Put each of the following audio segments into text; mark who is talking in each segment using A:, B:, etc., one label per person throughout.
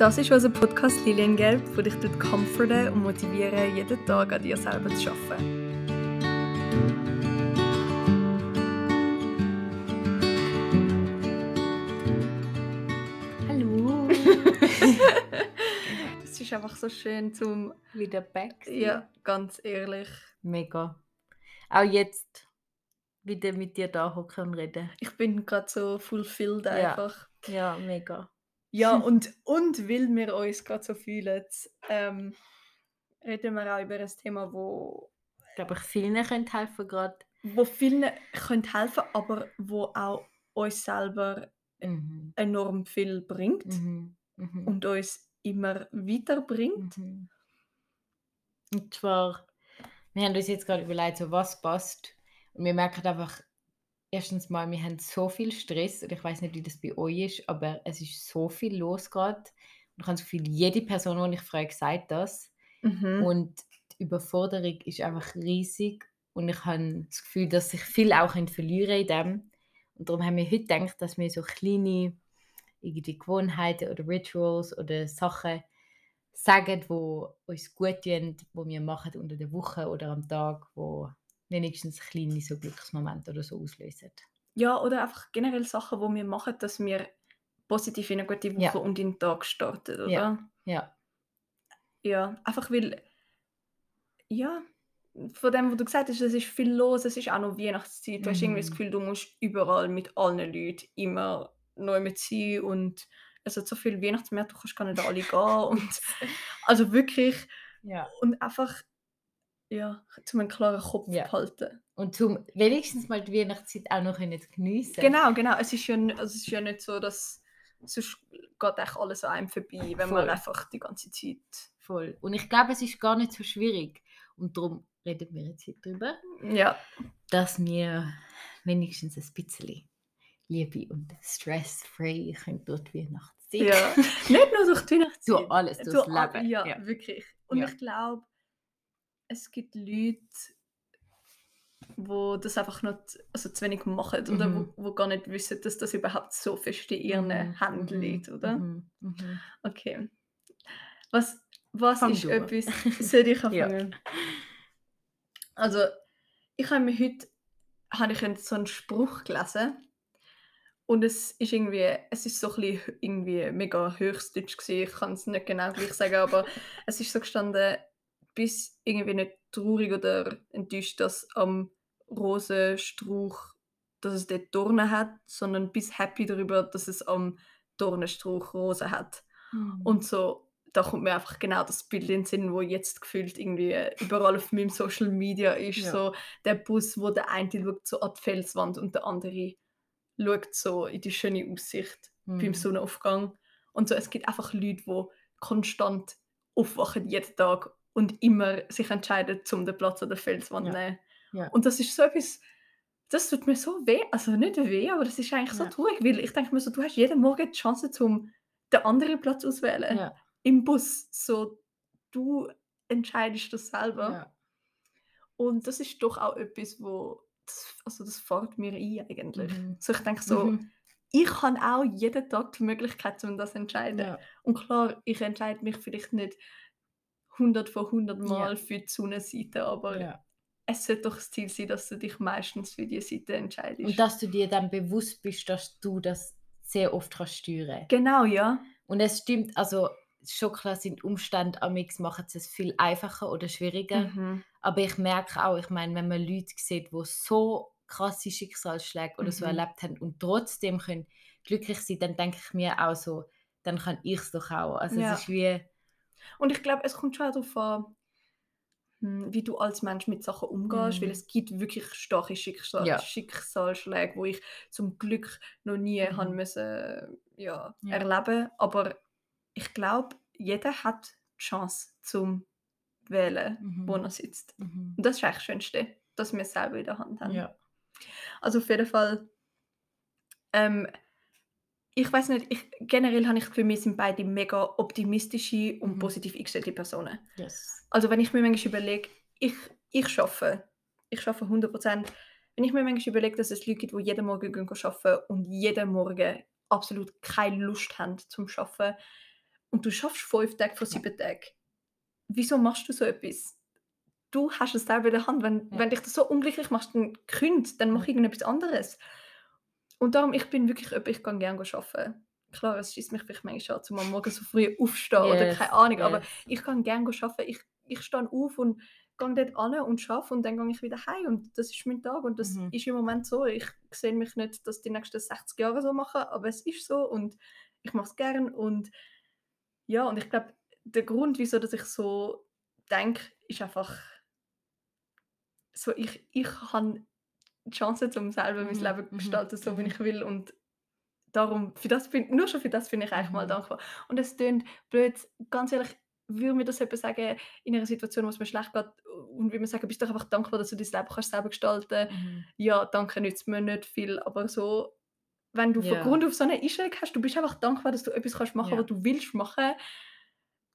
A: Das ist unser Podcast Liliengelb, der dich comforten und motivieren, jeden Tag an dir selber zu arbeiten.
B: Hallo.
A: Es ist einfach so schön zum...
B: Wieder back. sein.
A: Ja, ganz ehrlich.
B: Mega. Auch jetzt wieder mit dir da hocken und reden.
A: Ich bin gerade so fulfilled
B: Ja.
A: einfach.
B: Ja, mega.
A: Ja, und, und weil wir uns gerade so fühlen, ähm, reden wir auch über ein Thema, wo,
B: Ich glaube, ich vielen könnte helfen gerade.
A: wo vielen können helfen aber wo auch uns selber
B: Mhm.
A: enorm viel bringt
B: Mhm. Mhm.
A: und uns immer weiterbringt.
B: Mhm. Und zwar, wir haben uns jetzt gerade überlegt, so was passt. Und wir merken einfach, erstens mal, wir haben so viel Stress. Und ich weiß nicht, wie das bei euch ist, aber es ist so viel los gerade. Und ich habe das Gefühl, jede Person, die ich frage, sagt das.
A: Mhm.
B: Und die Überforderung ist einfach riesig. Und ich habe das Gefühl, dass sich viel auch verlieren in dem. Und darum haben wir heute gedacht, dass wir so kleine irgendwie Gewohnheiten oder Rituals oder Sachen sagen, wo uns gut tun, wo wir machen unter der Woche oder am Tag, wo wenigstens kleine so Glücksmomente oder so auslösen.
A: Ja, oder einfach generell Sachen, die wir machen, dass wir positiv in eine gute Woche
B: Ja.
A: und in den Tag starten, oder?
B: Ja. Ja,
A: Ja, einfach weil, ja, von dem, was du gesagt hast, es ist viel los, es ist auch noch Weihnachtszeit. Du hast irgendwie das
B: Mhm.
A: Gefühl, du musst überall mit allen Leuten immer neu mit sein und es hat so viele Weihnachtsmärkte, du kannst gar nicht alle gehen. Und, also wirklich,
B: ja.
A: und einfach, ja, zum einen klaren Kopf
B: Ja.
A: behalten.
B: Und zum wenigstens mal die Weihnachtszeit auch noch geniessen.
A: Genau, genau. Es ist ja, also es ist ja nicht so, dass sonst geht echt alles an einem vorbei, wenn man
B: Voll.
A: einfach die ganze Zeit.
B: Voll. Und ich glaube, es ist gar nicht so schwierig. Und darum reden wir jetzt heute darüber,
A: Ja,
B: dass wir wenigstens ein bisschen Liebe und stress-free können durch die Weihnachtszeit.
A: ja. nicht nur durch die Weihnachtszeit.
B: So alles durchs
A: Durch all-
B: Leben.
A: Ja,
B: Ja.
A: wirklich. Und
B: Ja.
A: ich glaube, es gibt Leute, wo das einfach nicht, also zu wenig machen oder
B: Mhm.
A: wo, wo gar nicht wissen, dass das überhaupt so fest in ihren
B: Mhm,
A: Händen
B: mhm,
A: liegt, oder?
B: Mhm. Mhm.
A: Okay. Was, was
B: Fang
A: ist
B: du
A: etwas... Soll ich
B: Ja.
A: anfangen? Also, ich habe mir heute habe ich so einen Spruch gelesen und es ist irgendwie, es ist so ein bisschen irgendwie mega höchstdeutsch gewesen. Ich kann es nicht genau gleich sagen, aber es ist so gestanden, bis irgendwie nicht traurig oder enttäuscht, dass am Rosenstrauch, dass es dort Dornen hat, sondern bis happy darüber, dass es am Dornenstrauch Rosen hat.
B: Mhm.
A: Und so, da kommt mir einfach genau das Bild in den Sinn, wo jetzt gefühlt irgendwie überall auf meinem Social Media ist.
B: Ja.
A: So der Bus, wo der eine schaut so an die Felswand und der andere schaut so in die schöne Aussicht beim
B: Mhm.
A: Sonnenaufgang. Und so, es gibt einfach Leute, die konstant aufwachen jeden Tag und immer sich entscheiden, zum den Platz an der Felswand zu
B: Ja.
A: nehmen.
B: Ja.
A: Und das ist so etwas, das tut mir so weh, also nicht weh, aber das ist eigentlich so
B: Ja.
A: traurig, weil ich denke mir so, du hast jeden Morgen die Chance, zum den anderen Platz auswählen.
B: Ja.
A: Im Bus, so, du entscheidest das selber. Und das ist doch auch etwas, wo, das, also das fällt mir ein eigentlich.
B: Mhm.
A: So, ich denke so,
B: Mhm.
A: ich habe auch jeden Tag die Möglichkeit, um das zu entscheiden. Und klar, ich entscheide mich vielleicht nicht 100 von 100 Mal
B: Ja.
A: für die Sonnenseite, aber
B: Ja.
A: es sollte doch das Ziel sein, dass du dich meistens für die Seite entscheidest.
B: Und dass du dir dann bewusst bist, dass du das sehr oft kannst steuern
A: genau, ja.
B: Und es stimmt, also schon klar sind Umstände amix machen es viel einfacher oder schwieriger.
A: Mhm.
B: Aber ich merke auch, ich meine, wenn man Leute sieht, die so krasse Schicksalsschläge oder so
A: Mhm.
B: erlebt haben und trotzdem können glücklich sein, dann denke ich mir auch so, dann kann ich es doch auch. Also
A: Ja.
B: es ist wie,
A: Und ich glaube, es kommt schon darauf an, hm, wie du als Mensch mit Sachen umgehst,
B: Mhm.
A: weil es gibt wirklich starke Schicksal
B: Ja.
A: Schicksalsschläge, wo ich zum Glück noch nie
B: Mhm.
A: haben müssen, ja,
B: Ja.
A: erleben. Aber ich glaube, jeder hat die Chance zum wählen,
B: Mhm.
A: wo er sitzt.
B: mhm.
A: Und das ist eigentlich das Schönste, dass wir es selber in der Hand haben.
B: ja.
A: Also auf jeden Fall, ähm, ich weiß nicht, ich, generell habe ich für mich sind beide mega optimistische und
B: Mhm.
A: positiv eingestellte Personen.
B: Yes.
A: Also wenn ich mir manchmal überlege, ich, ich schaffe, ich schaffe 100%, wenn ich mir manchmal überlege, dass es Leute gibt, die jeden Morgen gehen arbeiten und jeden Morgen absolut keine Lust haben zum Arbeiten und du schaffst fünf Tage von sieben Tagen. Wieso machst du so etwas? Du hast es selber in der Hand. Wenn,
B: Ja.
A: wenn dich das so unglücklich machst, dann künd, dann mach irgendetwas anderes. Und darum, ich bin wirklich jemand, ich kann gerne arbeiten. Klar, es schießt mich vielleicht manchmal an, zum am Morgen so früh aufstehen oder
B: Yes,
A: keine Ahnung, aber
B: yes.
A: ich kann gerne arbeiten. Ich, ich stehe auf und gehe dort an und arbeite und dann gehe ich wieder heim und das ist mein Tag und das
B: Mhm.
A: ist im Moment so. Ich sehe mich nicht, das die nächsten 60 Jahre so machen, aber es ist so und ich mache es gern und ja, und ich glaube, der Grund, wieso dass ich so denke, ist einfach so, ich, ich habe die Chance, um selber mein
B: Mhm,
A: Leben zu
B: mhm,
A: gestalten, so wie
B: mhm.
A: ich will und darum, für das bin, nur schon für das bin ich eigentlich mal dankbar. Und es klingt blöd, ganz ehrlich, würde mir das jemand sagen, in einer Situation, wo es mir schlecht geht und würde mir sagen, bist doch einfach dankbar, dass du dein Leben kannst selber gestalten
B: Mhm.
A: ja, danke nützt mir nicht viel, aber so, wenn du von
B: Ja.
A: Grund auf so eine Einstellung hast, du bist einfach dankbar, dass du etwas kannst machen,
B: Ja.
A: was du willst machen,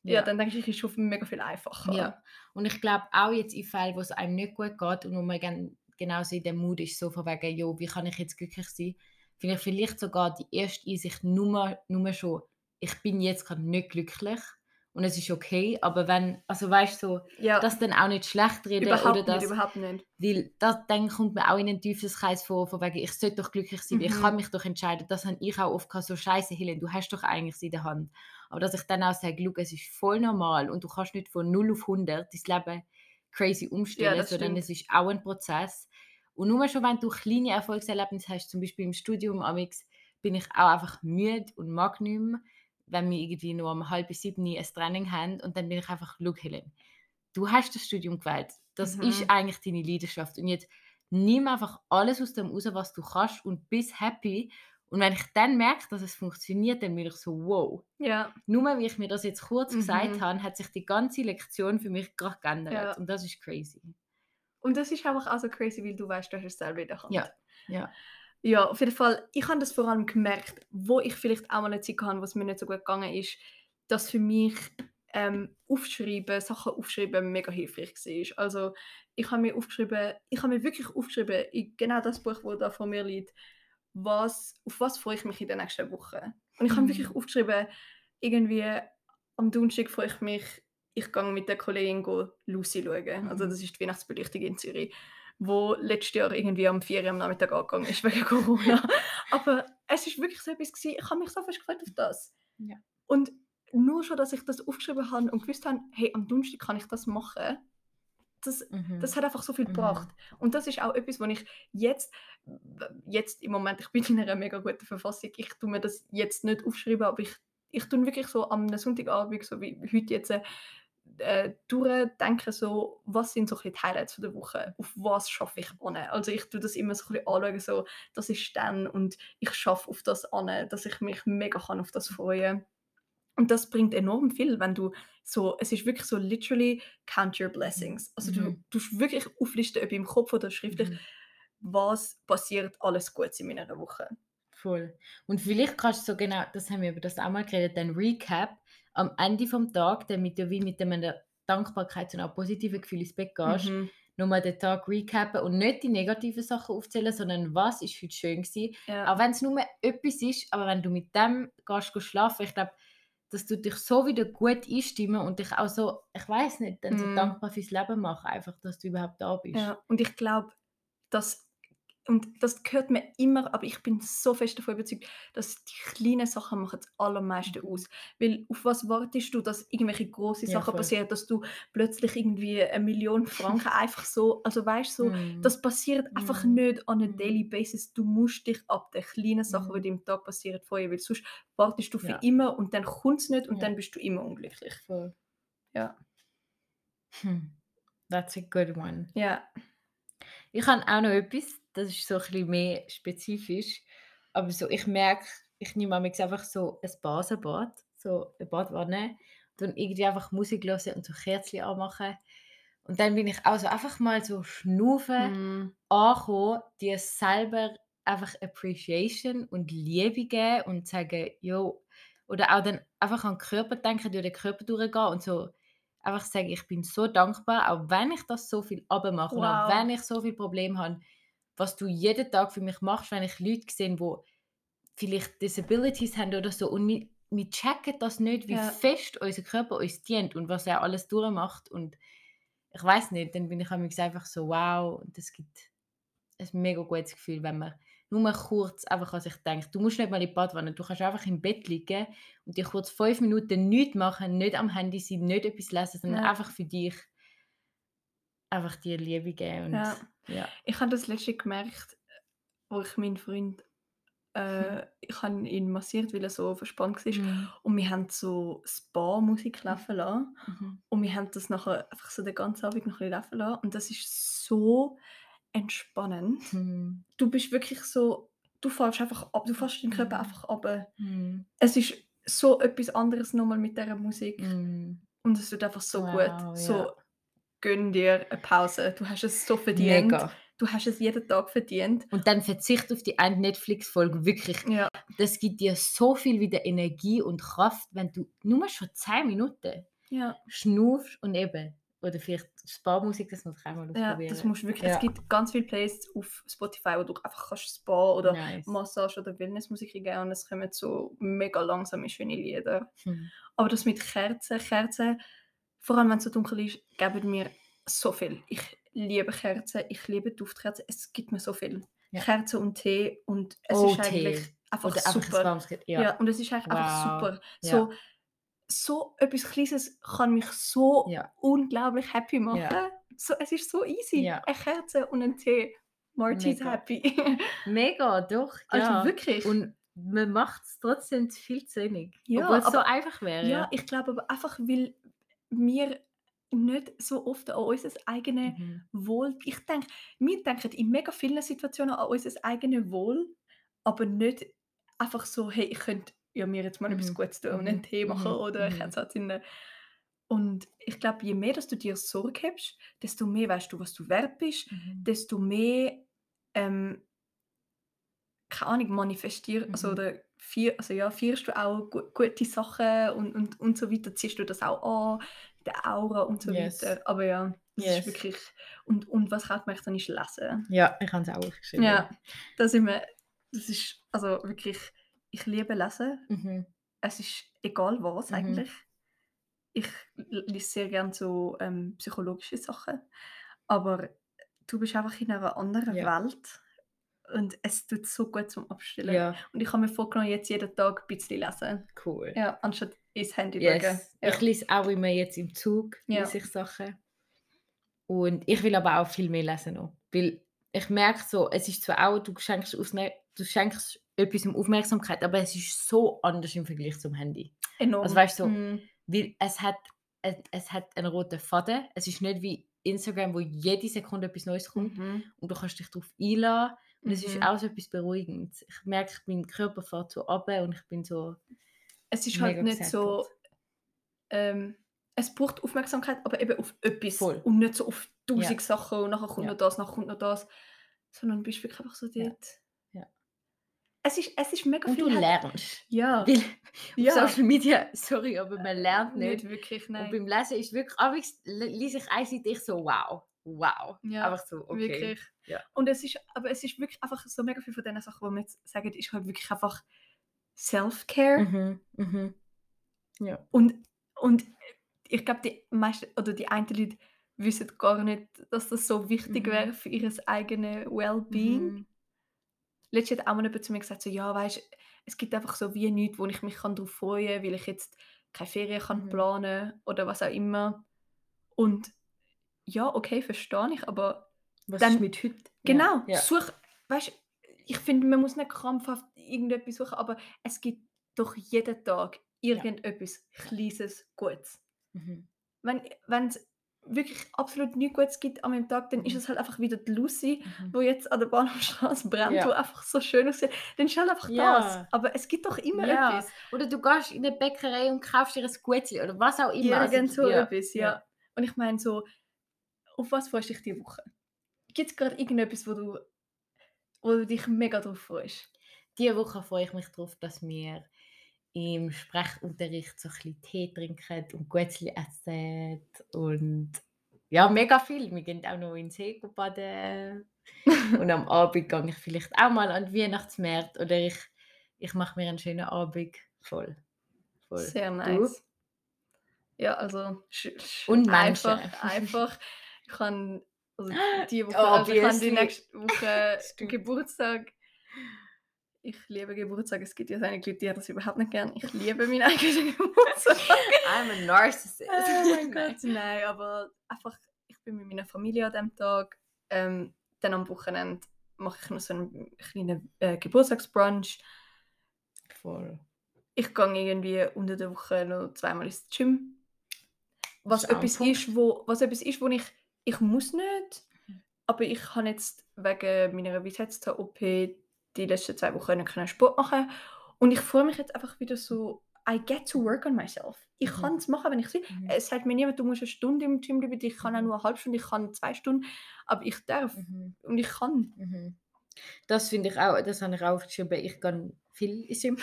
A: ja,
B: Ja.
A: dann denke ich, ist es schon mega viel einfacher.
B: Ja, und ich glaube auch jetzt in Fällen, wo es einem nicht gut geht und wo man gen genauso in dem Mut ist, so von wegen, jo, wie kann ich jetzt glücklich sein, finde ich vielleicht sogar die erste Einsicht nur, nur schon, ich bin jetzt gerade nicht glücklich und es ist okay, aber wenn, also weißt du, so,
A: Ja,
B: das dann auch nicht schlecht reden
A: überhaupt
B: oder
A: nicht,
B: das,
A: überhaupt nicht.
B: weil das, dann kommt man auch in einen Teufelskreis vor, von wegen, ich sollte doch glücklich sein, weil ich
A: Mhm.
B: kann mich doch entscheiden, das habe ich auch oft gehabt, so scheiße Helen, du hast doch eigentlich in der Hand. Aber dass ich dann auch sage, schau, es ist voll normal und du kannst nicht von 0 auf 100 dein Leben crazy umstellen,
A: das
B: sondern es ist auch ein Prozess. Und nur schon, wenn du kleine Erfolgserlebnisse hast, zum Beispiel im Studium amix, bin ich auch einfach müde und mag nicht mehr, wenn wir irgendwie nur um halb sieben ein Training haben und dann bin ich einfach, schau Helen, du hast das Studium gewählt, das
A: Mhm.
B: ist eigentlich deine Leidenschaft und jetzt nimm einfach alles aus dem raus, was du kannst und bist happy und wenn ich dann merke, dass es funktioniert, dann bin ich so, wow.
A: Ja,
B: Nur wie ich mir das jetzt kurz gesagt
A: Mhm.
B: habe, hat sich die ganze Lektion für mich gerade geändert
A: Ja.
B: und das ist crazy.
A: und das ist einfach auch so crazy, weil du weißt, du hast es selber in der Hand.
B: Ja, ja.
A: Ja, auf jeden Fall, ich habe das vor allem gemerkt, wo ich vielleicht auch mal eine Zeit hatte, wo es mir nicht so gut gegangen ist, dass für mich ähm, aufschreiben, Sachen aufschreiben mega hilfreich war. Also ich habe mir aufgeschrieben, ich habe mir wirklich aufgeschrieben, in genau das Buch, wo da vor mir liegt, was, auf was freue ich mich in der nächsten Woche. Und ich habe
B: Mhm.
A: wirklich aufgeschrieben, irgendwie am Donnerstag freue ich mich, ich gehe mit der Kollegin go Lucy schauen. Also
B: Mhm.
A: das ist die Weihnachtsbeleuchtung in Zürich wo letztes Jahr irgendwie am 4 Uhr am Nachmittag angegangen ist wegen Corona. Aber es ist wirklich so etwas gewesen, ich habe mich so fest gefreut auf das.
B: Ja.
A: Und nur schon, dass ich das aufgeschrieben habe und gewusst habe, hey, am Donnerstag kann ich das machen, das,
B: Mhm.
A: das hat einfach so viel
B: Mhm.
A: gebracht. Und das ist auch etwas, was ich jetzt, jetzt im Moment, ich bin in einer mega guten Verfassung, ich tue mir das jetzt nicht aufschreiben, aber ich, ich tue wirklich so am Sonntagabend, so wie heute jetzt, äh, durchdenken, so, was sind so ein die Highlights der Woche, auf was schaffe ich an. Also ich tue das immer so ein bisschen anschauen, so, das ist dann und ich schaffe auf das an, dass ich mich mega kann auf das freuen und das bringt enorm viel, wenn du so, es ist wirklich so literally count your blessings. Also du
B: Mhm.
A: tust wirklich auflisten, ob im Kopf oder schriftlich,
B: Mhm.
A: was passiert alles Gutes in meiner Woche.
B: Voll. Und vielleicht kannst du so genau, das haben wir über das auch mal geredet, dann Recap am Ende vom Tag, damit du wie mit einer Dankbarkeit und auch positiven Gefühl ins Bett gehst,
A: Mhm.
B: nochmal den Tag recappen und nicht die negativen Sachen aufzählen, sondern was ist heute schön gewesen.
A: Ja.
B: Auch wenn es nur etwas ist, aber wenn du mit dem gehst, gehst schlafen, ich glaube, dass du dich so wieder gut einstimmen und dich auch so, ich weiß nicht, dann so
A: Mhm.
B: dankbar fürs Leben machen, einfach, dass du überhaupt da bist.
A: Ja, und ich glaube, dass und das gehört mir immer, aber ich bin so fest davon überzeugt, dass die kleinen Sachen machen das allermeiste
B: Mhm.
A: aus. Weil auf was wartest du, dass irgendwelche große
B: Ja,
A: Sachen
B: voll.
A: passieren, dass du plötzlich irgendwie eine Million Franken einfach so, also weißt du, so,
B: Mhm.
A: das passiert einfach
B: Mhm.
A: nicht on a
B: Mhm.
A: daily basis. Du musst dich ab den kleinen Sachen, die
B: Mhm.
A: dir im Tag passieren, freuen, weil sonst wartest du für
B: Ja.
A: immer und dann kommt es nicht und
B: Ja.
A: dann bist du immer unglücklich.
B: Voll.
A: Ja.
B: Hm. That's a good one.
A: Ja.
B: Ich habe auch noch etwas, das ist so ein bisschen mehr spezifisch, aber so, ich merke, ich nehme manchmal einfach so ein Basenbad, so eine Badwanne, und irgendwie einfach Musik hören und so Kerzen anmachen. Und dann bin ich auch so einfach mal so schnaufen,
A: Mm.
B: ankommen, dir selber einfach Appreciation und Liebe geben und sagen, jo, oder auch dann einfach an den Körper denken, durch den Körper durchgehen und so einfach sagen, ich bin so dankbar, auch wenn ich das so viel abmache und auch
A: Wow.
B: wenn ich so viel Probleme habe, was du jeden Tag für mich machst, wenn ich Leute sehe, die vielleicht Disabilities haben oder so und mi- wir checken das nicht, wie
A: Ja.
B: fest unser Körper uns dient und was er alles durchmacht. Und ich weiß nicht, dann bin ich einfach so, wow, und es gibt ein mega gutes Gefühl, wenn man nur mal kurz einfach an sich denkt. Du musst nicht mal in die Badwanne, du kannst einfach im Bett liegen und dir kurz fünf Minuten nichts machen, nicht am Handy sein, nicht etwas lesen, sondern
A: Ja.
B: einfach für dich einfach dir Liebe geben. Und,
A: Ja.
B: Ja.
A: Ich habe das letzte gemerkt, wo ich meinen Freund äh, ich habe ihn massiert, weil er so verspannt war.
B: Mhm.
A: Und wir haben so Spa-Musik laufen lassen.
B: Mhm.
A: Und wir haben das nachher einfach so den ganzen Abend noch ein bisschen laufen lassen. Und das ist so entspannend.
B: Mhm.
A: Du bist wirklich so, du fällst einfach ab, du fällst deinen Körper
B: Mhm.
A: einfach ab.
B: Mhm.
A: Es ist so etwas anderes nochmal mit dieser Musik.
B: Mhm.
A: Und es wird einfach so
B: Wow,
A: gut. So,
B: ja.
A: Gönn dir eine Pause. Du hast es so verdient.
B: Mega.
A: Du hast es jeden Tag verdient.
B: Und dann verzicht auf die eine Netflix-Folge. Wirklich,
A: Ja,
B: das gibt dir so viel wieder Energie und Kraft, wenn du nur schon 10 Minuten
A: ja,
B: schnaufst und eben, oder vielleicht Spa-Musik, das muss ich einmal
A: ja
B: ausprobieren.
A: das musst du wirklich.
B: Ja.
A: Es gibt ganz viele Playlists auf Spotify, wo du einfach kannst Spa oder
B: nice.
A: Massage oder Wellnessmusik eingeben und es kommen so mega langsame, schöne Lieder.
B: Hm.
A: Aber das mit Kerzen, Kerzen, vor allem wenn es so dunkel ist, geben mir so viel. Ich liebe Kerzen, ich liebe Duftkerzen, es gibt mir so viel.
B: Ja.
A: Kerzen und Tee und es
B: Oh,
A: ist eigentlich
B: Tee.
A: einfach
B: Oder einfach
A: super.
B: Ge-
A: Ja.
B: Ja.
A: und es ist eigentlich einfach
B: Wow.
A: super.
B: Ja.
A: So, so etwas Kleines kann mich so unglaublich happy machen. So, es ist so easy. Eine Kerze und ein Tee. Marty's
B: Mega.
A: happy.
B: Mega, doch.
A: also
B: ja.
A: wirklich.
B: Und man macht es trotzdem viel zu wenig.
A: Ja,
B: Obwohl es so einfach wäre.
A: ja, ich glaube aber einfach, weil wir nicht so oft an unser eigenes
B: Mhm.
A: Wohl. Ich denke, wir denken in mega vielen Situationen an unser eigenes Wohl, aber nicht einfach so, hey, ich könnte ja mir jetzt mal etwas
B: Mhm.
A: Gutes tun und
B: Mhm.
A: einen Tee machen
B: Mhm.
A: oder ich
B: Mhm.
A: hätte es in Und ich glaube, je mehr, dass du dir Sorge hast, desto mehr weißt du, was du wert bist,
B: Mhm.
A: desto mehr, ähm, keine Ahnung, manifestierst, also,
B: Mhm.
A: oder vier, also ja, feierst du auch gu gute Sachen und, und, und so weiter, ziehst du das auch an, der Aura und so
B: Yes.
A: weiter. Aber ja, das
B: Yes.
A: ist wirklich, und, und was ich auch gemerkt habe, ist Lesen.
B: Ja, ich habe es auch geschrieben.
A: Ja, da sind wir, das ist, also wirklich, ich liebe Lesen.
B: Mhm.
A: Es ist egal was
B: Mhm.
A: eigentlich. Ich lese sehr gerne so ähm, psychologische Sachen, aber du bist einfach in einer anderen
B: Ja.
A: Welt und es tut so gut zum Abstellen.
B: Ja,
A: Und ich habe mir vorgenommen, jetzt jeden Tag ein bisschen lesen.
B: cool.
A: Ja, anstatt ins Handy schauen.
B: Yes.
A: Ja.
B: Ich lese auch immer jetzt im Zug
A: Ja.
B: lese ich Sachen. Und ich will aber auch viel mehr lesen noch. Weil ich merke so, es ist zwar auch, du schenkst, Aufmer du schenkst etwas um Aufmerksamkeit, aber es ist so anders im Vergleich zum Handy.
A: Enorm.
B: Also weißt du, so,
A: Mm,
B: Weil es hat, es, es hat einen roten Faden. Es ist nicht wie Instagram, wo jede Sekunde etwas Neues kommt
A: mhm.
B: und du kannst dich darauf einladen. Und es ist
A: Mhm.
B: auch so etwas Beruhigendes. Ich merke, mein Körper fährt so ab und ich bin so
A: Es ist halt nicht so,
B: gesättigt.
A: ähm, es braucht Aufmerksamkeit, aber eben auf etwas
B: Voll.
A: und nicht so auf
B: Ja.
A: tausend Sachen und nachher kommt
B: Ja.
A: noch das, nachher kommt noch das, sondern du bist wirklich einfach so
B: Ja.
A: dort.
B: Ja.
A: Es ist, es ist mega
B: Und du
A: viel. halt-
B: lernst.
A: Ja,
B: Weil auf
A: ja.
B: Social Media, sorry, aber man lernt nicht.
A: nicht wirklich,
B: Und
A: nein.
B: beim Lesen ist wirklich, aber ich lese ich einseitig so, wow, wow.
A: Ja,
B: Einfach so, okay.
A: Wirklich.
B: Ja.
A: Und es ist, aber es ist wirklich einfach so mega viel von diesen Sachen, die wir jetzt sagen, ist halt wirklich einfach Self-Care.
B: Mhm, mhm. Ja.
A: Und, und ich glaube, die meisten oder die einen Leute wissen gar nicht, dass das so wichtig
B: Mhm.
A: wäre für ihr eigenes Wellbeing.
B: Mhm.
A: Letztens hat auch mal jemand zu mir gesagt, so, ja, weißt, es gibt einfach so wie nichts, wo ich mich kann darauf freuen kann, weil ich jetzt keine Ferien kann
B: Mhm.
A: planen oder was auch immer. Und ja, okay, verstehe ich, aber
B: Was
A: Dann-
B: ist mit heute?
A: genau,
B: Ja.
A: such, weißt, ich finde, man muss nicht krampfhaft irgendetwas suchen, aber es gibt doch jeden Tag irgendetwas Kleines Gutes.
B: Mhm.
A: Wenn es wirklich absolut nichts Gutes gibt an meinem Tag, dann ist
B: Mhm.
A: es halt einfach wieder die Lucy,
B: Mhm.
A: wo jetzt an der Bahnhofstraße brennt,
B: Ja.
A: wo einfach so schön aussieht. Dann ist halt einfach
B: Ja.
A: das. Aber es gibt doch immer
B: Ja.
A: etwas.
B: Oder du gehst in eine Bäckerei und kaufst dir ein Gutzli oder was auch immer. Also,
A: Irgend so
B: ja,
A: etwas, ja. Und ich meine so, auf was freust du dich diese Woche? Gibt es gerade irgendetwas, wo du, wo du dich mega drauf freust?
B: Diese Woche freue ich mich darauf, dass wir im Sprechunterricht so ein bisschen Tee trinken und Gutzli essen und ja, mega viel. Wir gehen auch noch ins See baden und am Abend gehe ich vielleicht auch mal an den Weihnachtsmarkt oder ich, ich mache mir einen schönen Abend voll. Voll.
A: Sehr
B: Du?
A: nice. Ja, also
B: Und Menschen.
A: einfach, einfach. Ich kann also die Woche, also ich kann die nächste Woche. Geburtstag. Ich liebe Geburtstag. Es gibt ja einige Leute, die haben das überhaupt nicht gern. Ich liebe meinen eigenen Geburtstag.
B: I'm a narcissist.
A: oh mein Gott, nein, aber einfach, ich bin mit meiner Familie an dem Tag. Ähm, dann am Wochenende mache ich noch so einen kleinen äh, Geburtstagsbrunch.
B: Voll.
A: Ich gehe irgendwie unter der Woche noch zweimal ins Gym. Was etwas ist, wo, was etwas ist, wo ich, ich muss nicht, aber ich kann jetzt wegen meiner Bizeps-OP die letzten zwei Wochen nicht können Sport machen und ich freue mich jetzt einfach wieder so, I get to work on myself. Ich
B: Mhm.
A: kann es machen, wenn ich will.
B: Mhm.
A: Es sagt mir niemand, du musst eine Stunde im Gym bleiben, ich kann auch
B: Mhm.
A: nur eine halbe Stunde, ich kann zwei Stunden, aber ich darf
B: Mhm.
A: und ich kann.
B: Mhm. Das finde ich auch, das habe ich auch aufgeschrieben. Ich gehe viel ins Gym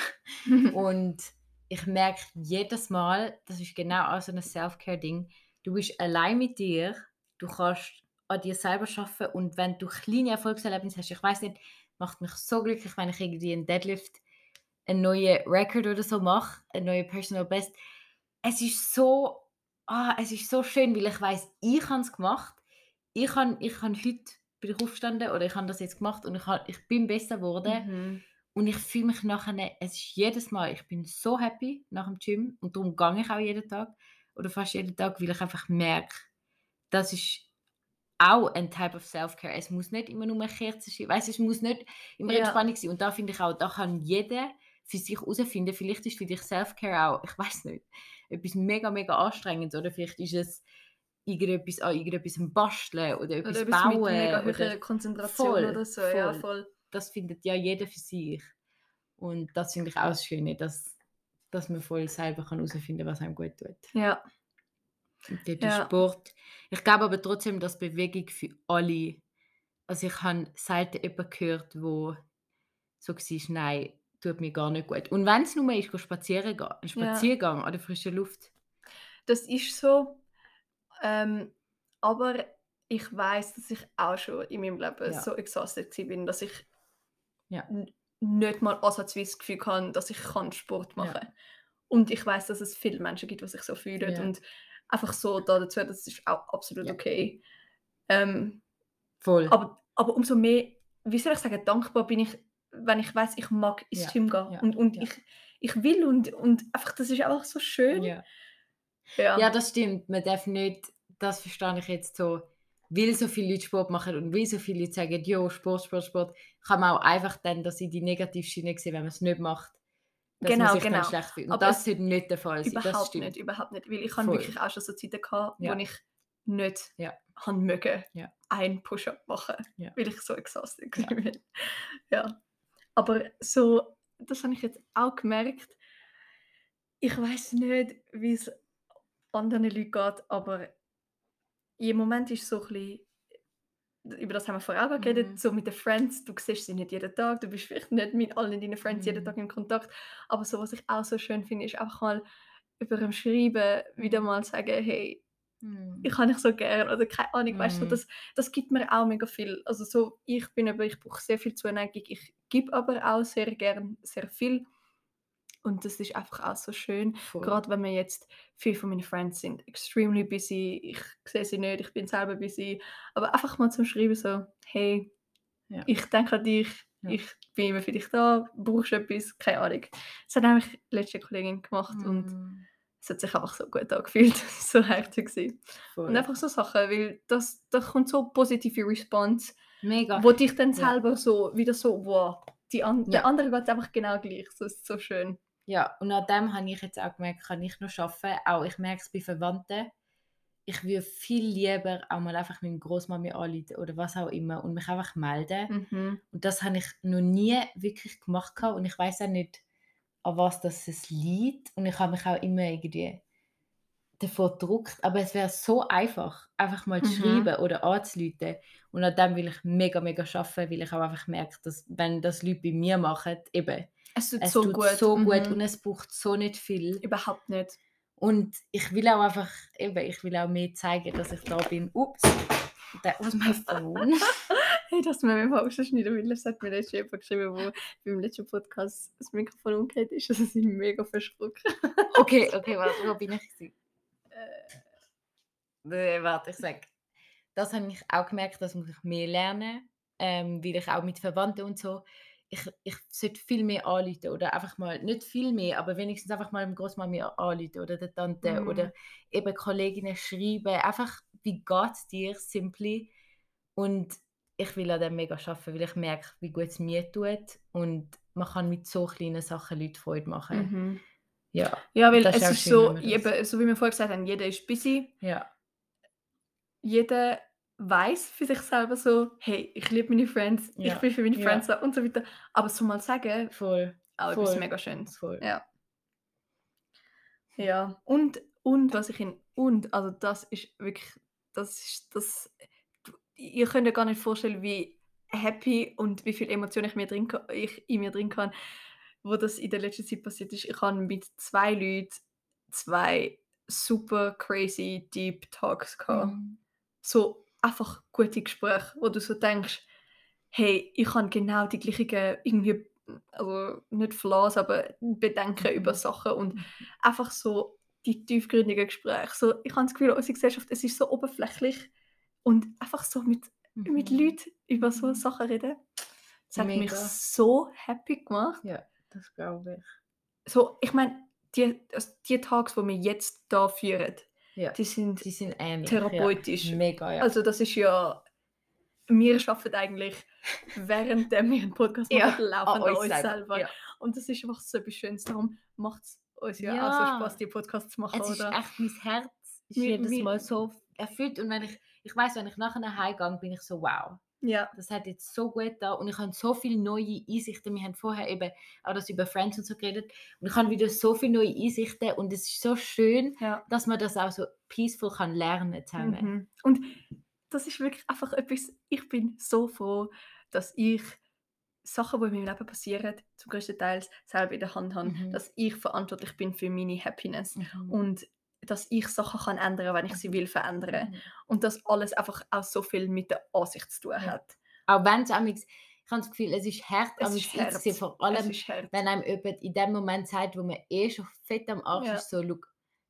B: und ich merke jedes Mal, das ist genau auch so ein Self-Care-Ding, du bist allein mit dir, du kannst an dir selber arbeiten und wenn du kleine Erfolgserlebnisse hast, ich weiß nicht, macht mich so glücklich, wenn ich irgendwie einen Deadlift, einen neuen Record oder so mache, einen neuen Personal Best. Es ist so, ah, es ist so schön, weil ich weiß, ich habe es gemacht. Ich habe ich han heute bin ich aufgestanden oder ich habe das jetzt gemacht und ich, han, ich bin besser geworden.
A: Mhm.
B: Und ich fühle mich nachher, es ist jedes Mal, ich bin so happy nach dem Gym und darum gehe ich auch jeden Tag oder fast jeden Tag, weil ich einfach merke, das ist auch ein Type of Self-Care. Es muss nicht immer nur eine Kerze sein, weißt, es muss nicht immer
A: Ja.
B: Entspannung sein. Und da finde ich auch, da kann jeder für sich herausfinden, vielleicht ist für dich Self-Care auch, ich weiß nicht, etwas mega, mega anstrengendes oder vielleicht ist es irgendetwas an irgendetwas basteln oder etwas
A: Oder etwas
B: bauen.
A: mit mega
B: oder-
A: Konzentration
B: Voll,
A: oder so. Ja,
B: voll.
A: voll.
B: das findet ja jeder für sich. Und das finde ich auch das Schöne, dass, dass man voll selber herausfinden kann, was einem gut tut.
A: Ja.
B: Und dort
A: Ja.
B: ist Sport. Ich glaube aber trotzdem, dass Bewegung für alle. Also ich habe selten jemanden gehört, wo so war, nein, tut mir gar nicht gut. Und wenn es nur ist, spazieren gehen, ein Spaziergang an der frischen Luft.
A: Das ist so. Ähm, aber ich weiß, dass ich auch schon in meinem Leben
B: Ja.
A: so exhausted bin, dass ich
B: Ja.
A: nicht mal ansatzweise das Gefühl kann, dass ich kann Sport
B: Ja.
A: machen kann. Und ich weiß, dass es viele Menschen gibt, die sich so fühlen.
B: Ja.
A: Und einfach so da dazu, das ist auch absolut
B: Ja.
A: okay. Ähm,
B: Voll.
A: aber, aber umso mehr, wie soll ich sagen, dankbar bin ich, wenn ich weiß, ich mag ins
B: Ja,
A: Gym gehen.
B: ja,
A: und und ich, ich will und, und einfach, das ist einfach so schön.
B: ja.
A: Ja.
B: Ja, das stimmt. Man darf nicht, das verstehe ich jetzt so, weil so viele Leute Sport machen und weil so viele Leute sagen, jo, Sport, Sport, Sport, kann man auch einfach dann, dass sie die Negativschiene sehen, wenn man es nicht macht. Dass
A: Genau,
B: man sich
A: genau.
B: dann schlecht fühlt. Und
A: Aber
B: das
A: es-
B: sollte nicht der Fall sein. das
A: Überhaupt
B: stimmt.
A: nicht, überhaupt nicht. Weil ich habe wirklich auch schon so Zeiten gehabt,
B: Ja.
A: wo ich nicht
B: Ja.
A: han mögen,
B: Ja.
A: einen Push-up machen,
B: Ja.
A: weil ich so exhausted
B: Ja.
A: war. Ja. Aber so, das habe ich jetzt auch gemerkt. Ich weiß nicht, wie es anderen Leuten geht, aber im Moment ist so ein bisschen, über das haben wir vorher auch geredet,
B: Mhm.
A: so mit den Friends, du siehst sie nicht jeden Tag, du bist vielleicht nicht mit allen deinen Friends jeden
B: Mhm.
A: Tag in Kontakt, aber so, was ich auch so schön finde, ist einfach mal über dem Schreiben wieder mal sagen, hey,
B: Hm.
A: ich kann dich so gern oder keine Ahnung, weißt du,
B: Mhm.
A: das, das gibt mir auch mega viel. Also so, ich bin aber, ich brauche sehr viel Zuneigung, ich gebe aber auch sehr gern sehr viel und das ist einfach auch so schön,
B: Voll.
A: gerade wenn wir jetzt, viele von meinen Friends sind extremely busy, ich sehe sie nicht, ich bin selber busy, aber einfach mal zum Schreiben so, hey,
B: Ja.
A: ich denke an dich,
B: Ja.
A: ich bin immer für dich da, brauchst du etwas, keine Ahnung. Das hat nämlich die letzte Kollegin gemacht und
B: Hm.
A: es hat sich einfach so gut angefühlt, so herzig gewesen.
B: Voll.
A: Und einfach so Sachen, weil das, da kommt so positive Response,
B: Mega.
A: wo dich dann
B: Ja.
A: selber so, wieder so, wow, die an, der
B: Ja.
A: andere geht einfach genau gleich, so ist so schön.
B: Ja, und an dem habe ich jetzt auch gemerkt, kann ich noch arbeiten. Auch ich merke es bei Verwandten. Ich würde viel lieber auch mal einfach mit Großmami anrufen oder was auch immer und mich einfach melden.
A: Mhm.
B: Und das habe ich noch nie wirklich gemacht und ich weiß auch nicht, an was das es liegt. Und ich habe mich auch immer irgendwie davor gedruckt. Aber es wäre so einfach, einfach mal zu
A: Mhm.
B: schreiben oder anzuleiten. Und an dem will ich mega, mega arbeiten, weil ich auch einfach merke, dass wenn das Leute bei mir machen, eben,
A: Es tut
B: es
A: so
B: tut
A: gut.
B: so gut
A: mhm.
B: und es braucht so nicht viel.
A: Überhaupt nicht.
B: Und ich will auch einfach, eben, ich will auch mehr zeigen, dass ich da bin. Ups, that was my phone.
A: Hey, das müssen wir mal rausschneiden, weil es hat mir letztes jemand geschrieben, wo beim letzten Podcast das Mikrofon umgekehrt ist. Also sind mega verschrocken.
B: Okay, okay, warte, wo bin ich? gewesen?
A: Äh,
B: Nee, warte, ich sag. Das habe ich auch gemerkt, das muss ich mehr lernen, ähm, weil ich auch mit Verwandten und so, ich, ich sollte viel mehr anrufen oder einfach mal, nicht viel mehr, aber wenigstens einfach mal dem Großmami anrufen oder der Tante
A: Mhm.
B: oder eben Kolleginnen schreiben, einfach, wie geht es dir, simply. Und ich will an dem mega arbeiten, weil ich merke, wie gut es mir tut und man kann mit so kleinen Sachen Leute Freude machen.
A: mhm.
B: Ja,
A: Ja, weil
B: Das ist
A: es ist
B: schön,
A: so, eben, so wie wir vorher gesagt haben, jeder ist busy.
B: ja,
A: Jeder weiß für sich selber so, hey, ich liebe meine Friends,
B: Ja,
A: ich bin für meine
B: ja.
A: Friends da und so weiter. Aber so mal sagen,
B: voll,
A: auch etwas
B: Voll.
A: mega Schönes.
B: voll.
A: Ja. Ja. Und, und was ich in und, also das ist wirklich, das ist das, ihr könnt euch gar nicht vorstellen, wie happy und wie viel Emotionen ich, mir drin, ka- ich in mir drin kann, wo das in der letzten Zeit passiert ist. Ich habe mit zwei Leuten zwei super crazy Deep Talks gehabt
B: Mhm.
A: so einfach gute Gespräche, wo du so denkst, hey, ich habe genau die gleichen irgendwie, also nicht Flaws, aber Bedenken
B: Mhm.
A: über Sachen und einfach so die tiefgründigen Gespräche. So, ich habe das Gefühl, unsere Gesellschaft, es ist so oberflächlich und einfach so mit, mit
B: Mhm.
A: Leuten über so
B: Mhm.
A: Sachen reden. Das hat mich
B: Mega.
A: so happy gemacht.
B: Ja, das glaube ich.
A: So, ich meine, die, also die Tags, die wir jetzt da führen,
B: Ja.
A: die sind
B: Sie sind ähnlich.
A: therapeutisch.
B: Ja. Mega, ja.
A: Also das ist ja, wir arbeiten eigentlich, während wir einen Podcast
B: Ja,
A: machen, laufen an uns selber.
B: Ja.
A: Und das ist einfach so etwas Schönes. Darum macht es uns ja,
B: Ja.
A: auch so Spaß, die Podcasts zu machen,
B: Es ist
A: oder?
B: echt, mein Herz ist
A: Mi-
B: jedes Mal so erfüllt. Und wenn ich, ich weiß, wenn ich nachher nach Hause gehe, bin ich so, wow,
A: Ja.
B: das hat jetzt so gut da und ich habe so viele neue Einsichten. Wir haben vorher eben auch das über Friends und so geredet und ich habe wieder so viele neue Einsichten und es ist so schön,
A: ja.
B: dass man das auch so peaceful kann lernen zusammen.
A: Mhm. Und das ist wirklich einfach etwas, ich bin so froh, dass ich Sachen, die in meinem Leben passieren, zum größten Teil selber in der Hand habe,
B: Mhm.
A: dass ich verantwortlich bin für meine Happiness
B: Mhm.
A: und dass ich Sachen kann ändern, wenn ich sie will verändern.
B: Mhm.
A: Und das alles einfach auch so viel mit der Ansicht zu tun
B: Ja.
A: hat.
B: Auch wenn es ich habe das Gefühl, es ist hart,
A: Es
B: aber
A: ist
B: es
A: Herz.
B: ist vor
A: Es
B: allem,
A: ist hart.
B: wenn einem jemand in dem Moment sagt, wo man eh schon fett am Arsch
A: Ja.
B: ist, so, «Schau,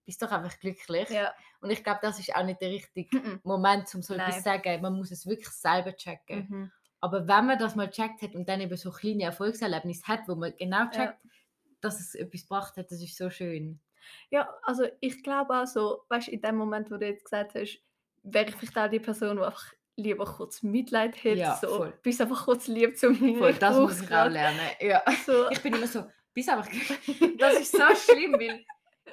B: bist doch einfach glücklich.
A: Ja.
B: Und ich glaube, das ist auch nicht der richtige
A: Mhm.
B: Moment, um so etwas zu sagen. Man muss es wirklich selber checken.
A: Mhm.
B: Aber wenn man das mal checkt hat und dann eben so kleine Erfolgserlebnisse hat, wo man genau checkt, dass es etwas gebracht hat, das ist so schön.
A: Ja, also ich glaube auch so, weißt du, in dem Moment, wo du jetzt gesagt hast, wäre ich vielleicht auch die Person, die einfach lieber kurz Mitleid hat,
B: Ja,
A: so,
B: voll.
A: bis einfach kurz lieb zu mir.
B: Voll, das muss ich auch lernen. Ja.
A: So,
B: Ich bin immer so, bis einfach. Das ist so schlimm, weil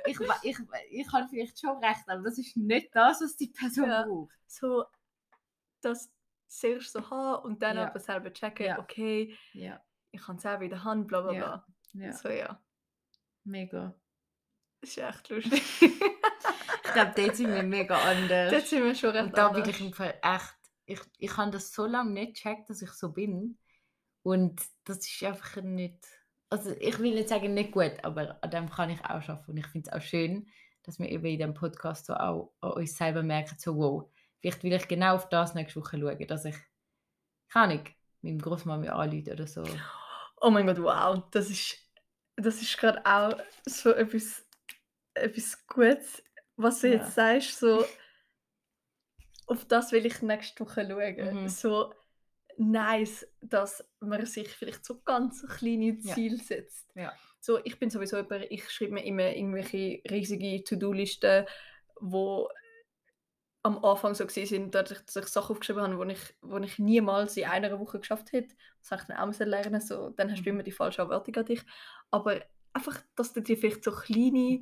B: ich, ich, ich habe vielleicht schon recht, aber das ist nicht das, was die Person
A: Ja.
B: braucht.
A: so das zuerst so haben und dann
B: Ja.
A: aber selber checken,
B: Ja.
A: okay,
B: Ja,
A: ich kann es selber in der Hand, bla bla bla.
B: ja,
A: So ja,
B: mega.
A: Das ist echt lustig.
B: Ich glaube, dort sind wir mega anders.
A: Dort sind wir schon recht
B: Und da
A: anders.
B: bin ich im Fall echt. Ich, ich habe das so lange nicht gecheckt, dass ich so bin. Und das ist einfach nicht. Also, ich will nicht sagen, nicht gut, aber an dem kann ich auch arbeiten. Und ich finde es auch schön, dass wir eben in diesem Podcast so auch an uns selber merken, so, wow, vielleicht will ich genau auf das nächste Woche schauen, dass ich, kann ich, meinem Großmami anrufen oder so.
A: Oh mein Gott, wow, das ist, das ist gerade auch so etwas, etwas Gutes, was du
B: Ja.
A: jetzt sagst, so auf das will ich nächste Woche schauen.
B: Mhm.
A: So nice, dass man sich vielleicht so ganz kleine
B: Ja.
A: Ziele setzt.
B: Ja.
A: So, ich bin sowieso jemand, ich schreibe mir immer irgendwelche riesige To-Do-Listen, wo am Anfang so sind, dass ich, dass ich Sachen aufgeschrieben habe, die ich, wo ich niemals in einer Woche geschafft hätte. Das habe ich dann auch müssen lernen. So, dann hast du
B: Mhm.
A: immer die falsche Erwartung an dich. Aber einfach, dass du dir vielleicht so kleine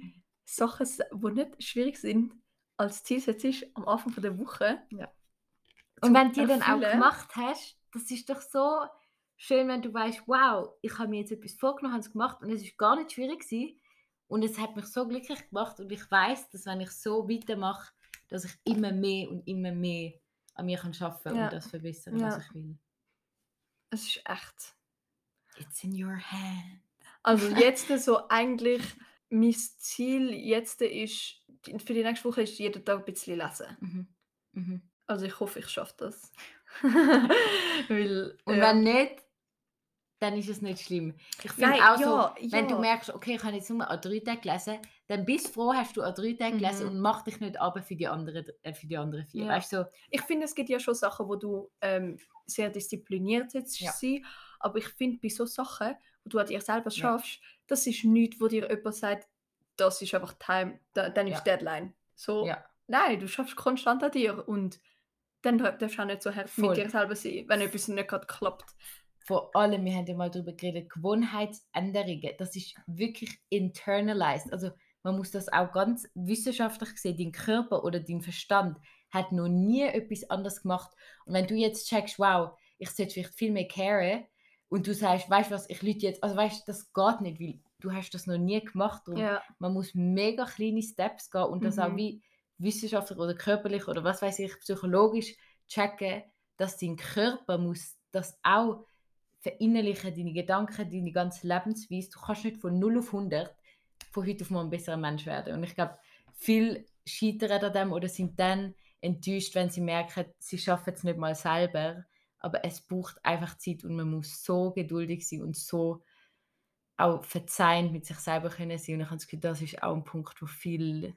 A: Sachen, die nicht schwierig sind, als Ziel setzt am Anfang der Woche.
B: Ja. Und wenn du die dann auch gemacht hast, das ist doch so schön, wenn du weißt, wow, ich habe mir jetzt etwas vorgenommen, habe es gemacht und es ist gar nicht schwierig gewesen. Und es hat mich so glücklich gemacht und ich weiß, dass wenn ich so weitermache, dass ich immer mehr und immer mehr an mir kann arbeiten
A: Ja.
B: und das verbessern,
A: Ja.
B: was ich will.
A: Es ist echt.
B: It's in your hand.
A: Also jetzt so eigentlich, mein Ziel jetzt ist, für die nächste Woche ist jeden Tag ein bisschen lesen.
B: Mhm. Mhm.
A: Also ich hoffe, ich schaffe das. Weil,
B: Und
A: ja.
B: wenn nicht, dann ist es nicht schlimm. Ich finde auch
A: ja,
B: so, wenn du
A: ja.
B: merkst, okay, ich habe jetzt nur an drei Tagen gelesen, dann bist du froh, hast du an drei Tagen gelesen
A: Mhm.
B: und mach dich nicht ab für die anderen, äh, für die anderen vier.
A: Ja.
B: Weißt du, so,
A: Ich finde, es gibt ja schon Sachen, wo du ähm, sehr diszipliniert jetzt
B: Ja.
A: sein, aber ich finde, bei so Sachen, du an dir selber
B: Ja.
A: schaffst, das ist nichts, wo dir jemand sagt, das ist einfach Time, da, dann ist
B: Ja.
A: Deadline. So,
B: ja.
A: nein, du schaffst konstant an dir und dann darf- darfst du auch nicht so hart
B: Voll.
A: mit dir selber sein, wenn etwas nicht gerade klappt.
B: Vor allem, wir haben ja mal darüber geredet, Gewohnheitsänderungen, das ist wirklich internalized. Also man muss das auch ganz wissenschaftlich sehen, dein Körper oder dein Verstand hat noch nie etwas anderes gemacht. Und wenn du jetzt checkst, wow, ich sollte vielleicht viel mehr caren und du sagst, weißt du was, ich lüte jetzt, also weißt du, das geht nicht, weil du hast das noch nie gemacht. Darum
A: Ja,
B: man muss mega kleine Steps gehen und das auch
A: Mhm.
B: wie wissenschaftlich oder körperlich oder was weiß ich, psychologisch checken, dass dein Körper muss das auch verinnerlichen, deine Gedanken, deine ganze Lebensweise. Du kannst nicht von 0 auf 100 von heute auf morgen ein besserer Mensch werden. Und ich glaube, viele scheitern an dem oder sind dann enttäuscht, wenn sie merken, sie schaffen es nicht mal selber. Aber es braucht einfach Zeit und man muss so geduldig sein und so auch verzeihend mit sich selber können sein. Und ich habe das Gefühl, das ist auch ein Punkt, wo viel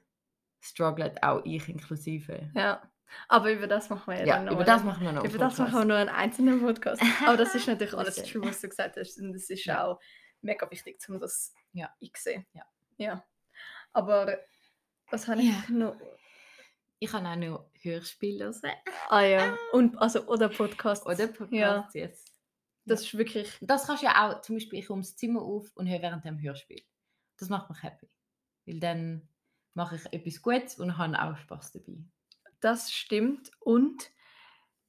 B: strugglen, auch ich inklusive.
A: ja. Aber über das machen wir ja,
B: Ja,
A: dann noch
B: über das machen wir noch.
A: Über das machen wir nur einen einzelnen Podcast. Aber das ist natürlich alles true, was du gesagt hast. Und es ist
B: Ja.
A: auch mega wichtig, um das
B: Ja.
A: einzusehen.
B: Ja.
A: ja. Aber was habe ich noch?
B: Ich habe auch noch Hörspiele hören.
A: Ah ja. Und, also, oder Podcasts.
B: Oder Podcasts,
A: Ja,
B: yes.
A: das ist wirklich.
B: Das kannst du ja auch, zum Beispiel, ich komme ins Zimmer auf und höre während dem Hörspiel. Das macht mich happy. Weil dann mache ich etwas Gutes und habe auch Spaß dabei.
A: Das stimmt. Und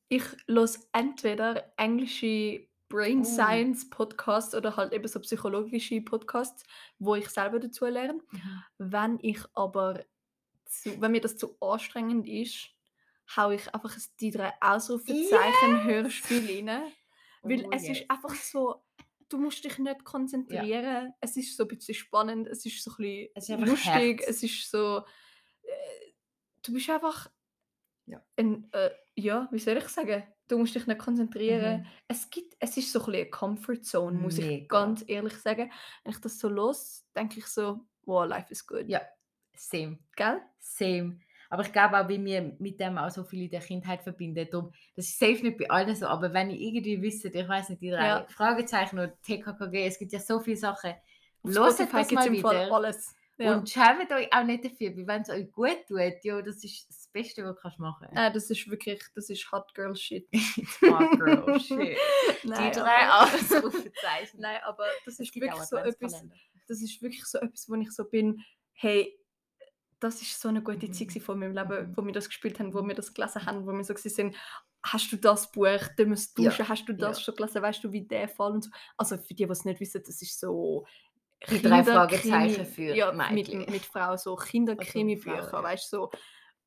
A: ich los entweder englische Brain
B: Oh.
A: Science Podcasts oder halt eben so psychologische Podcasts, wo ich selber dazu lerne. Wenn ich aber, zu, wenn mir das zu anstrengend ist, hau ich einfach ein die drei Ausrufezeichen Hörspiel rein. Weil
B: Oh,
A: es
B: yes.
A: ist einfach so, du musst dich nicht konzentrieren. Es ist so ein bisschen spannend, es ist so ein bisschen
B: Es
A: lustig,
B: Herz.
A: es ist so, äh, du bist einfach,
B: Ja.
A: ein, äh, ja, wie soll ich sagen, du musst dich nicht konzentrieren.
B: Mhm.
A: Es gibt, es ist so ein bisschen eine Comfort Zone, muss ich
B: Mega.
A: ganz ehrlich sagen. Wenn ich das so los, denke ich so, wow, life is good.
B: Ja, same.
A: Gell?
B: Same. Aber ich glaube auch, weil wir mit dem auch so viel in der Kindheit verbinden. Darum, das ist safe nicht bei allen so, aber wenn ich irgendwie wüsste, ich weiß nicht, die drei
A: Ja.
B: Fragezeichen oder TKKG, es gibt ja so viele Sachen.
A: Spotify
B: das mal
A: im Fall
B: wieder.
A: alles. Ja.
B: Und schämt euch auch nicht dafür, weil wenn es euch gut tut, ja, das ist das Beste, was du kannst machen
A: Äh, das ist wirklich, das ist Hot Girl Shit.
B: Hot girl shit.
A: Nein,
B: Die drei Ausrufezeichen.
A: Nein, aber das ist wirklich so etwas, das ist wirklich so etwas, wo ich so bin, hey, das ist so eine gute
B: Mhm.
A: Zeit gewesen von meinem Leben,
B: Mhm.
A: wo wir das gespielt haben, wo wir das gelesen haben, wo wir so sind, hast du das Buch, du musst
B: Ja,
A: duschen, hast du das
B: ja.
A: schon gelesen, weißt du, wie der Fall und so. Also für die, die es nicht wissen, das ist so
B: Die drei Fragezeichen für
A: ja, mit,
B: Mädchen.
A: mit Frauen, so
B: Also
A: Kinderkrimi-Bücher,
B: ja.
A: weißt du, so.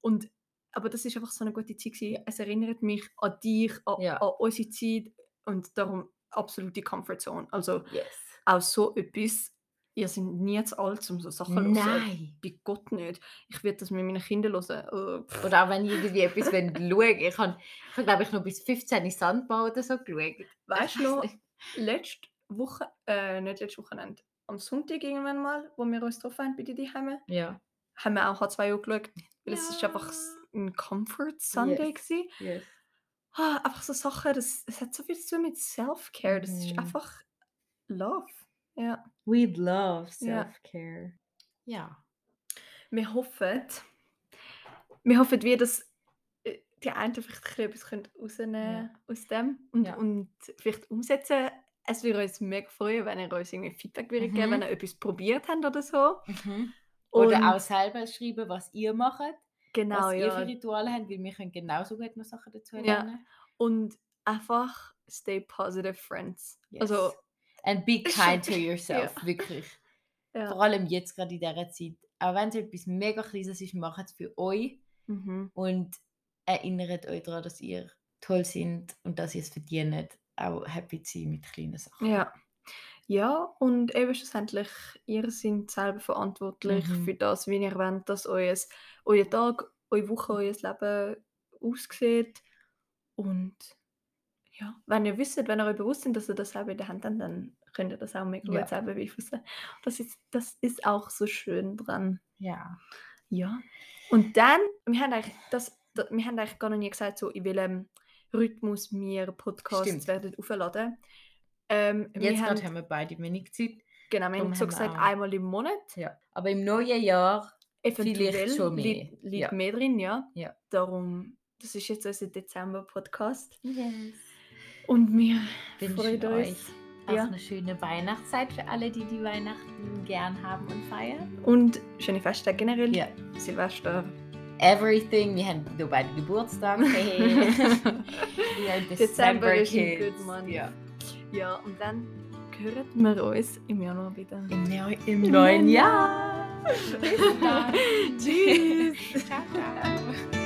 A: Und, aber das ist einfach so eine gute Zeit gewesen. Es erinnert mich an dich, an,
B: Ja.
A: an unsere Zeit und darum absolute Comfortzone. Also
B: Yes.
A: auch so etwas, ihr seid nie zu alt, um so Sachen zu hören.
B: Nein.
A: Bei Gott nicht. Ich werde das mit meinen Kindern hören. Pff.
B: Oder auch wenn ich irgendwie etwas schaue. Ich habe, ich glaube ich, noch bis 15 Sandbau oder so geschaut.
A: Weißt du noch, letzte Woche, äh, nicht letzte Wochenende, am Sonntag irgendwann mal, wo wir uns getroffen haben bei dir daheim,
B: Ja.
A: haben wir auch H2O geschaut. Weil es ist einfach
B: Ja.
A: ein Comfort Sunday
B: Yes. Yes.
A: Ah, einfach so Sachen, das, es hat so viel zu tun mit Self-Care. Das ist
B: Mhm.
A: einfach Love. Ja.
B: We love
A: Ja.
B: self-care. Ja.
A: Wir hoffen, wir hoffen, wie das äh, die einen vielleicht ein bisschen etwas rausnehmen aus dem und,
B: Ja.
A: und vielleicht umsetzen. Es würde uns mega freuen, wenn ihr uns irgendwie Feedback würdet geben
B: Mhm.
A: wenn ihr etwas probiert habt oder so.
B: Mhm.
A: Und
B: Oder auch selber schreiben, was ihr macht,
A: genau,
B: was ihr
A: ja.
B: für Rituale habt, weil wir können genauso gut noch Sachen dazu
A: Ja.
B: lernen.
A: Und einfach stay positive friends. Also,
B: Yes. And be kind to yourself,
A: Ja.
B: wirklich.
A: ja.
B: Vor allem jetzt gerade in dieser Zeit. Auch wenn es etwas mega Kleines ist, macht es für euch
A: Mhm.
B: und erinnert euch daran, dass ihr toll seid und dass ihr es verdient, auch happy zu sein mit kleinen Sachen.
A: Ja. Ja, und eben schlussendlich, ihr seid selber verantwortlich
B: Mhm.
A: für das, wie ihr wollt, dass euer, euer Tag, eure Woche, euer Leben aussieht. Und Ja, wenn ihr wisst, wenn ihr euch bewusst sind, dass ihr das selber in der Hand habt, dann könnt ihr das auch mega
B: Ja.
A: selber beeinflussen. Das ist, das ist auch so schön dran.
B: Ja.
A: Ja. Und dann, wir haben eigentlich, das, da- wir haben eigentlich gar noch nie gesagt, so in welchem Rhythmus wir Podcasts
B: Stimmt.
A: werden aufladen. Ähm, wir
B: Jetzt
A: haben,
B: haben wir beide wenig Zeit.
A: genau, wir haben
B: darum
A: so
B: haben wir
A: gesagt,
B: auch-
A: einmal im Monat.
B: Ja. Aber im neuen Jahr,
A: Eventuell
B: Vielleicht schon mehr.
A: liegt, liegt
B: Ja.
A: mehr drin, ja.
B: Ja.
A: Darum, das ist jetzt unser Dezember-Podcast.
B: yes.
A: Und freuen
B: ich
A: uns.
B: euch auch
A: Ja.
B: eine schöne Weihnachtszeit für alle, die die Weihnachten gern haben und feiern.
A: Und schöne Festtage generell.
B: Ja.
A: Silvester.
B: Everything. Wir haben noch beide Geburtstag. Hey.
A: Dezember ist ein good month.
B: Ja.
A: Ja, und dann hören wir uns im Januar wieder.
B: Im, Neu im
A: Im
B: neuen
A: neuen
B: Jahr. Bis dann.
A: Tschüss.
B: ciao, ciao.